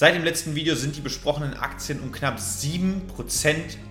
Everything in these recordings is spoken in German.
Seit dem letzten Video sind die besprochenen Aktien um knapp 7%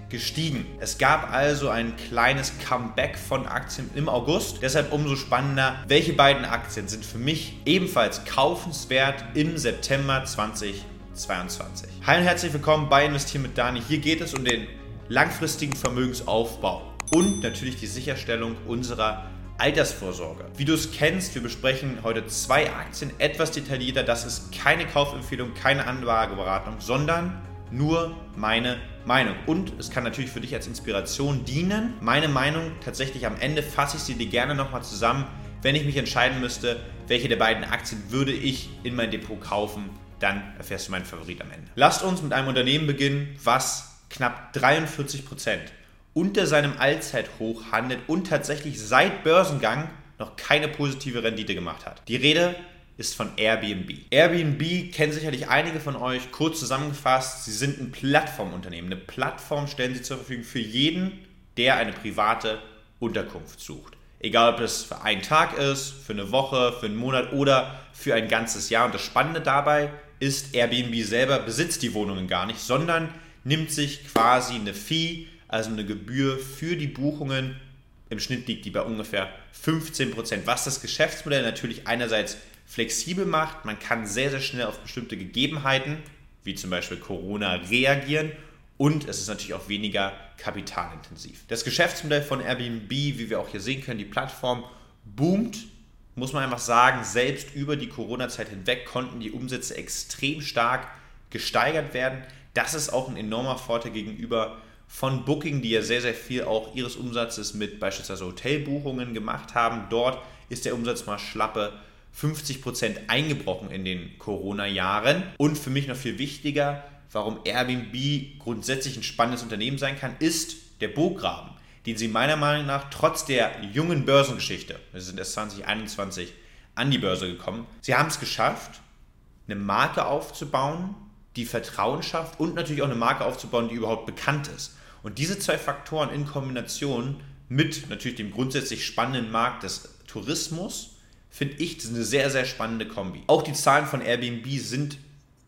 gestiegen. Es gab also ein kleines Comeback von Aktien im August. Deshalb umso spannender, welche beiden Aktien sind für mich ebenfalls kaufenswert im September 2022. Hi und herzlich willkommen bei Investieren mit Dani. Hier geht es um den langfristigen Vermögensaufbau und natürlich die Sicherstellung unserer Altersvorsorge. Wie du es kennst, wir besprechen heute zwei Aktien etwas detaillierter. Das ist keine Kaufempfehlung, keine Anlageberatung, sondern nur meine Meinung. Und es kann natürlich für dich als Inspiration dienen. Meine Meinung tatsächlich am Ende fasse ich sie dir gerne nochmal zusammen. Wenn ich mich entscheiden müsste, welche der beiden Aktien würde ich in mein Depot kaufen, dann erfährst du meinen Favorit am Ende. Lasst uns mit einem Unternehmen beginnen, was knapp 43 Prozent unter seinem Allzeithoch handelt und tatsächlich seit Börsengang noch keine positive Rendite gemacht hat. Die Rede ist von Airbnb. Airbnb kennen sicherlich einige von euch. Kurz zusammengefasst, sie sind ein Plattformunternehmen. Eine Plattform stellen sie zur Verfügung für jeden, der eine private Unterkunft sucht. Egal, ob es für einen Tag ist, für eine Woche, für einen Monat oder für ein ganzes Jahr. Und das Spannende dabei ist, Airbnb selber besitzt die Wohnungen gar nicht, sondern nimmt sich quasi eine Fee also eine Gebühr für die Buchungen. Im Schnitt liegt die bei ungefähr 15 Prozent, was das Geschäftsmodell natürlich einerseits flexibel macht. Man kann sehr, sehr schnell auf bestimmte Gegebenheiten, wie zum Beispiel Corona, reagieren und es ist natürlich auch weniger kapitalintensiv. Das Geschäftsmodell von Airbnb, wie wir auch hier sehen können, die Plattform boomt, muss man einfach sagen, selbst über die Corona-Zeit hinweg konnten die Umsätze extrem stark gesteigert werden. Das ist auch ein enormer Vorteil gegenüber von Booking, die ja sehr, sehr viel auch ihres Umsatzes mit beispielsweise Hotelbuchungen gemacht haben. Dort ist der Umsatz mal schlappe 50% eingebrochen in den Corona-Jahren. Und für mich noch viel wichtiger, warum Airbnb grundsätzlich ein spannendes Unternehmen sein kann, ist der Burggraben, den sie meiner Meinung nach trotz der jungen Börsengeschichte, wir sind erst 2021 an die Börse gekommen, sie haben es geschafft, eine Marke aufzubauen, die Vertrauen schafft und natürlich auch eine Marke aufzubauen, die überhaupt bekannt ist. Und diese zwei Faktoren in Kombination mit natürlich dem grundsätzlich spannenden Markt des Tourismus, finde ich, eine sehr, sehr spannende Kombi. Auch die Zahlen von Airbnb sind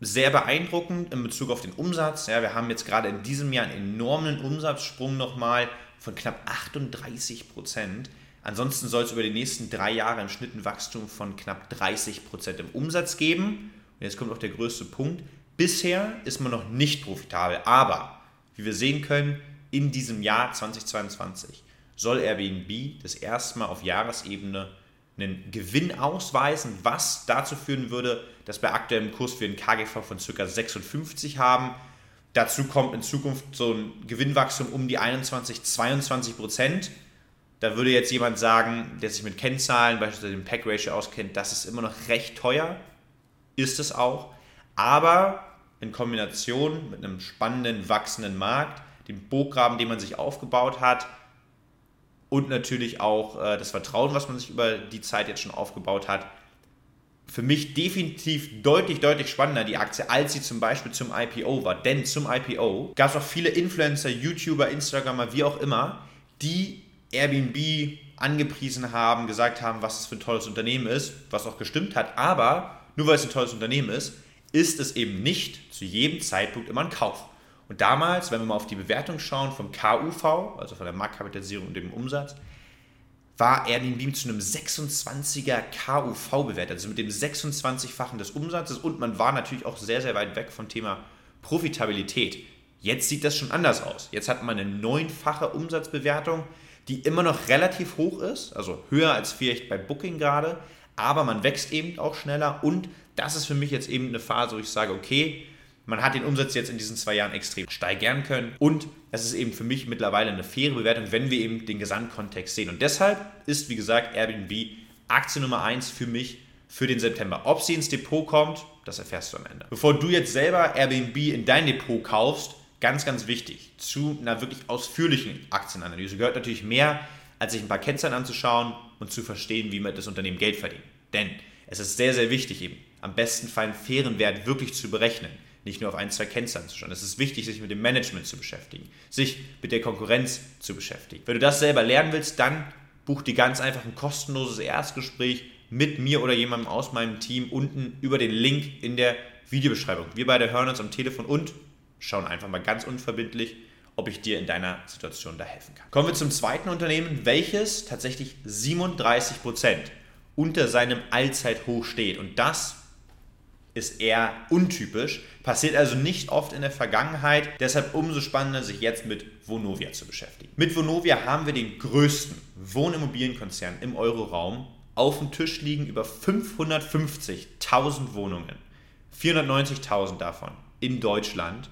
sehr beeindruckend in Bezug auf den Umsatz. Ja, wir haben jetzt gerade in diesem Jahr einen enormen Umsatzsprung nochmal von knapp 38 Prozent. Ansonsten soll es über die nächsten drei Jahre im Schnitt ein Wachstum von knapp 30 Prozent im Umsatz geben. Und jetzt kommt auch der größte Punkt. Bisher ist man noch nicht profitabel, aber wie wir sehen können, in diesem Jahr 2022 soll Airbnb das erste Mal auf Jahresebene einen Gewinn ausweisen, was dazu führen würde, dass wir aktuellem Kurs für einen KGV von ca. 56 haben. Dazu kommt in Zukunft so ein Gewinnwachstum um die 21, 22 Prozent. Da würde jetzt jemand sagen, der sich mit Kennzahlen, beispielsweise dem Pack Ratio auskennt, das ist immer noch recht teuer. Ist es auch. Aber in Kombination mit einem spannenden, wachsenden Markt, dem Burggraben, den man sich aufgebaut hat und natürlich auch äh, das Vertrauen, was man sich über die Zeit jetzt schon aufgebaut hat, für mich definitiv deutlich, deutlich spannender, die Aktie, als sie zum Beispiel zum IPO war. Denn zum IPO gab es auch viele Influencer, YouTuber, Instagramer, wie auch immer, die Airbnb angepriesen haben, gesagt haben, was es für ein tolles Unternehmen ist, was auch gestimmt hat. Aber nur weil es ein tolles Unternehmen ist, ist es eben nicht zu jedem Zeitpunkt immer ein Kauf. Und damals, wenn wir mal auf die Bewertung schauen vom KUV, also von der Marktkapitalisierung und dem Umsatz, war Airbnb zu einem 26er KUV bewertet, also mit dem 26-fachen des Umsatzes und man war natürlich auch sehr, sehr weit weg vom Thema Profitabilität. Jetzt sieht das schon anders aus. Jetzt hat man eine neunfache Umsatzbewertung, die immer noch relativ hoch ist, also höher als vielleicht bei Booking gerade, aber man wächst eben auch schneller und das ist für mich jetzt eben eine Phase, wo ich sage, okay, man hat den Umsatz jetzt in diesen zwei Jahren extrem steigern können und es ist eben für mich mittlerweile eine faire Bewertung, wenn wir eben den Gesamtkontext sehen. Und deshalb ist, wie gesagt, Airbnb Aktie Nummer 1 für mich für den September. Ob sie ins Depot kommt, das erfährst du am Ende. Bevor du jetzt selber Airbnb in dein Depot kaufst, ganz, ganz wichtig, zu einer wirklich ausführlichen Aktienanalyse gehört natürlich mehr, als sich ein paar Kennzahlen anzuschauen und zu verstehen, wie man das Unternehmen Geld verdient. Denn es ist sehr, sehr wichtig, eben am besten Fall einen fairen Wert wirklich zu berechnen. Nicht nur auf ein, zwei Kennzahlen zu schauen. Es ist wichtig, sich mit dem Management zu beschäftigen, sich mit der Konkurrenz zu beschäftigen. Wenn du das selber lernen willst, dann buch dir ganz einfach ein kostenloses Erstgespräch mit mir oder jemandem aus meinem Team unten über den Link in der Videobeschreibung. Wir beide hören uns am Telefon und schauen einfach mal ganz unverbindlich, ob ich dir in deiner Situation da helfen kann. Kommen wir zum zweiten Unternehmen, welches tatsächlich 37% unter seinem Allzeithoch steht. Und das ist eher untypisch, passiert also nicht oft in der Vergangenheit, deshalb umso spannender, sich jetzt mit Vonovia zu beschäftigen. Mit Vonovia haben wir den größten Wohnimmobilienkonzern im Euroraum. Auf dem Tisch liegen über 550.000 Wohnungen, 490.000 davon in Deutschland.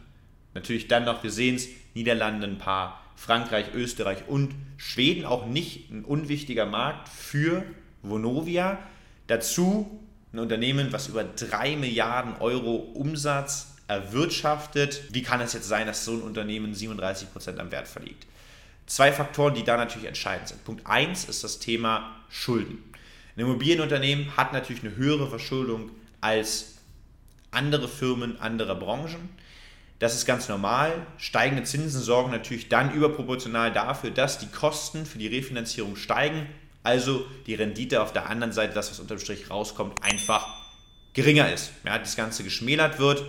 Natürlich dann noch, wir sehen es, Niederlande ein paar, Frankreich, Österreich und Schweden auch nicht ein unwichtiger Markt für Vonovia. Dazu ein Unternehmen, was über 3 Milliarden Euro Umsatz erwirtschaftet. Wie kann es jetzt sein, dass so ein Unternehmen 37 Prozent am Wert verliegt? Zwei Faktoren, die da natürlich entscheidend sind. Punkt 1 ist das Thema Schulden. Ein Immobilienunternehmen hat natürlich eine höhere Verschuldung als andere Firmen anderer Branchen. Das ist ganz normal. Steigende Zinsen sorgen natürlich dann überproportional dafür, dass die Kosten für die Refinanzierung steigen. Also die Rendite auf der anderen Seite, das, was unterm Strich rauskommt, einfach geringer ist. Ja, das Ganze geschmälert wird.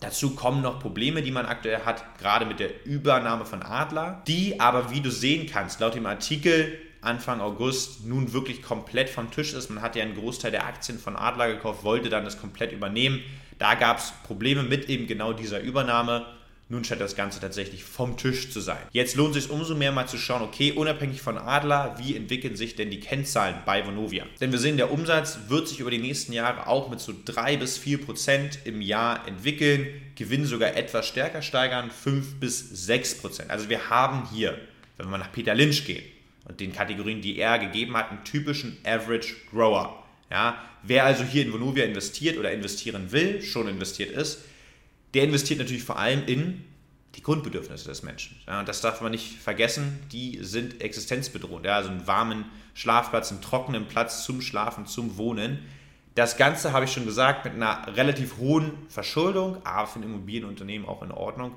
Dazu kommen noch Probleme, die man aktuell hat, gerade mit der Übernahme von Adler, die aber, wie du sehen kannst, laut dem Artikel Anfang August nun wirklich komplett vom Tisch ist. Man hat ja einen Großteil der Aktien von Adler gekauft, wollte dann das komplett übernehmen. Da gab es Probleme mit eben genau dieser Übernahme. Nun scheint das Ganze tatsächlich vom Tisch zu sein. Jetzt lohnt es sich umso mehr mal zu schauen, okay, unabhängig von Adler, wie entwickeln sich denn die Kennzahlen bei Vonovia? Denn wir sehen, der Umsatz wird sich über die nächsten Jahre auch mit so 3 bis 4 Prozent im Jahr entwickeln, Gewinn sogar etwas stärker steigern, 5 bis 6 Prozent. Also wir haben hier, wenn wir nach Peter Lynch gehen und den Kategorien, die er gegeben hat, einen typischen Average Grower. Ja, wer also hier in Vonovia investiert oder investieren will, schon investiert ist, der investiert natürlich vor allem in die Grundbedürfnisse des Menschen. Ja, das darf man nicht vergessen, die sind existenzbedrohend. Ja, also einen warmen Schlafplatz, einen trockenen Platz zum Schlafen, zum Wohnen. Das Ganze habe ich schon gesagt, mit einer relativ hohen Verschuldung, aber für ein Immobilienunternehmen auch in Ordnung.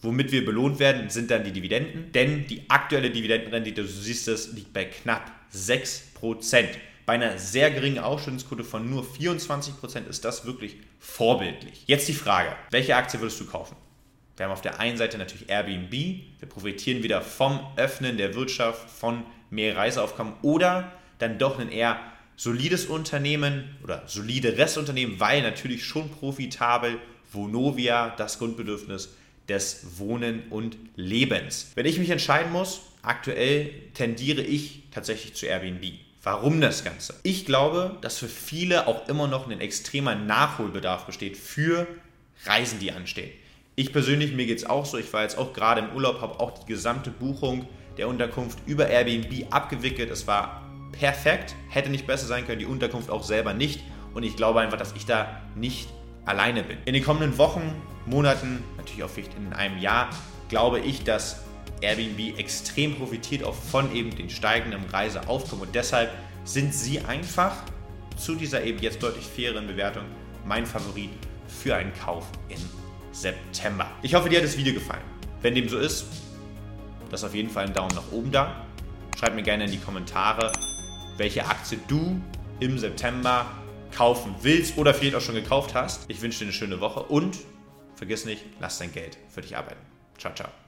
Womit wir belohnt werden, sind dann die Dividenden, denn die aktuelle Dividendenrendite, du siehst es, liegt bei knapp 6%. Bei einer sehr geringen Ausschüttungsquote von nur 24% ist das wirklich vorbildlich. Jetzt die Frage, welche Aktie würdest du kaufen? Wir haben auf der einen Seite natürlich Airbnb, wir profitieren wieder vom Öffnen der Wirtschaft, von mehr Reiseaufkommen oder dann doch ein eher solides Unternehmen oder solide Restunternehmen, weil natürlich schon profitabel Vonovia das Grundbedürfnis des Wohnen und Lebens. Wenn ich mich entscheiden muss, aktuell tendiere ich tatsächlich zu Airbnb. Warum das Ganze? Ich glaube, dass für viele auch immer noch ein extremer Nachholbedarf besteht für Reisen, die anstehen. Ich persönlich, mir geht es auch so, ich war jetzt auch gerade im Urlaub, habe auch die gesamte Buchung der Unterkunft über Airbnb abgewickelt. Es war perfekt, hätte nicht besser sein können, die Unterkunft auch selber nicht. Und ich glaube einfach, dass ich da nicht alleine bin. In den kommenden Wochen, Monaten, natürlich auch vielleicht in einem Jahr, glaube ich, dass Airbnb extrem profitiert auch von eben den steigenden Reiseaufkommen und deshalb sind sie einfach zu dieser eben jetzt deutlich faireren Bewertung mein Favorit für einen Kauf im September. Ich hoffe, dir hat das Video gefallen. Wenn dem so ist, lass auf jeden Fall einen Daumen nach oben da. Schreib mir gerne in die Kommentare, welche Aktie du im September kaufen willst oder vielleicht auch schon gekauft hast. Ich wünsche dir eine schöne Woche und vergiss nicht, lass dein Geld für dich arbeiten. Ciao, ciao.